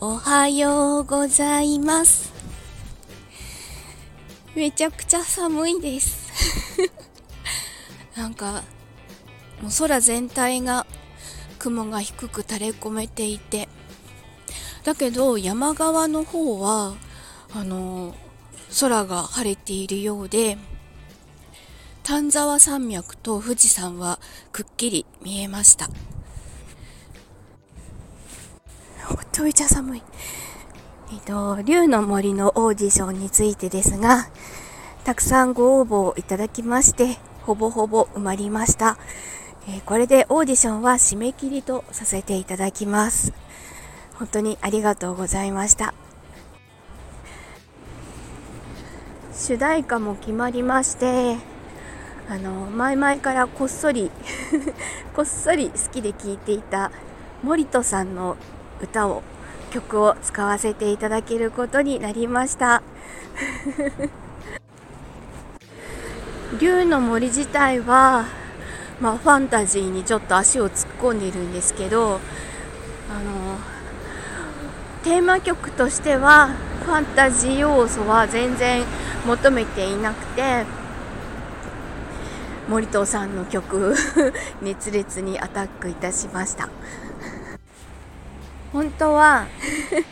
おはようございます。めちゃくちゃ寒いです。なんか、もう空全体が雲が低く垂れ込めていて、だけど山側の方は、あの、空が晴れているようで、丹沢山脈と富士山はくっきり見えました。ちょいちゃ寒い。えっと、竜の森のオーディションについてですが、たくさんご応募をいただきまして、ほぼほぼ埋まりました。えー、これでオーディションは締め切りとさせていただきます。本当にありがとうございました。主題歌も決まりまして、あの、前々からこっそり こっそり好きで聴いていた森戸さんの歌を曲を使わせていただけることになりました。竜の森自体は、まあ、ファンタジーにちょっと足を突っ込んでいるんですけどあのテーマ曲としてはファンタジー要素は全然求めていなくて森藤さんの曲 熱烈にアタックいたしました。本当は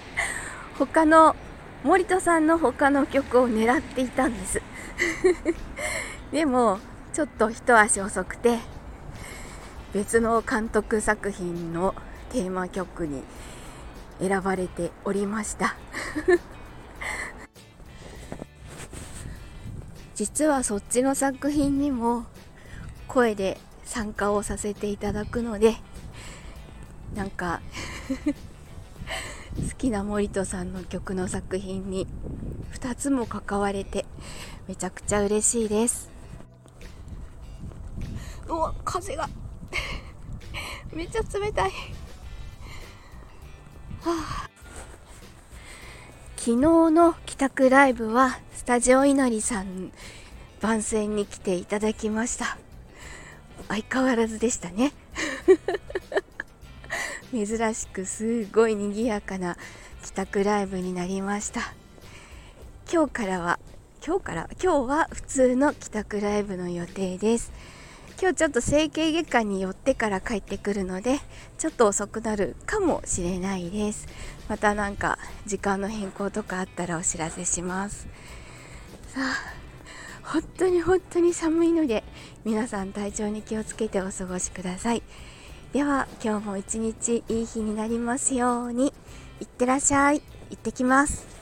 他の森田さんの他の曲を狙っていたんです。でもちょっと一足遅くて別の監督作品のテーマ曲に選ばれておりました。実はそっちの作品にも声で参加をさせていただくのでなんか 好きな森戸さんの曲の作品に2つも関われてめちゃくちゃ嬉しいです。うわ風が。めっちゃ冷たい、はあ、昨日の帰宅ライブはスタジオ稲荷さん番宣に来ていただきました。相変わらずでしたね。珍しくすごい賑やかな帰宅ライブになりました。今日からは今日から？今日は普通の帰宅ライブの予定です。今日ちょっと整形外科に寄ってから帰ってくるのでちょっと遅くなるかもしれないです。またなんか時間の変更とかあったらお知らせします。さあ本当に本当に寒いので皆さん体調に気をつけてお過ごしください。では今日も一日いい日になりますように。いってらっしゃい。行ってきます。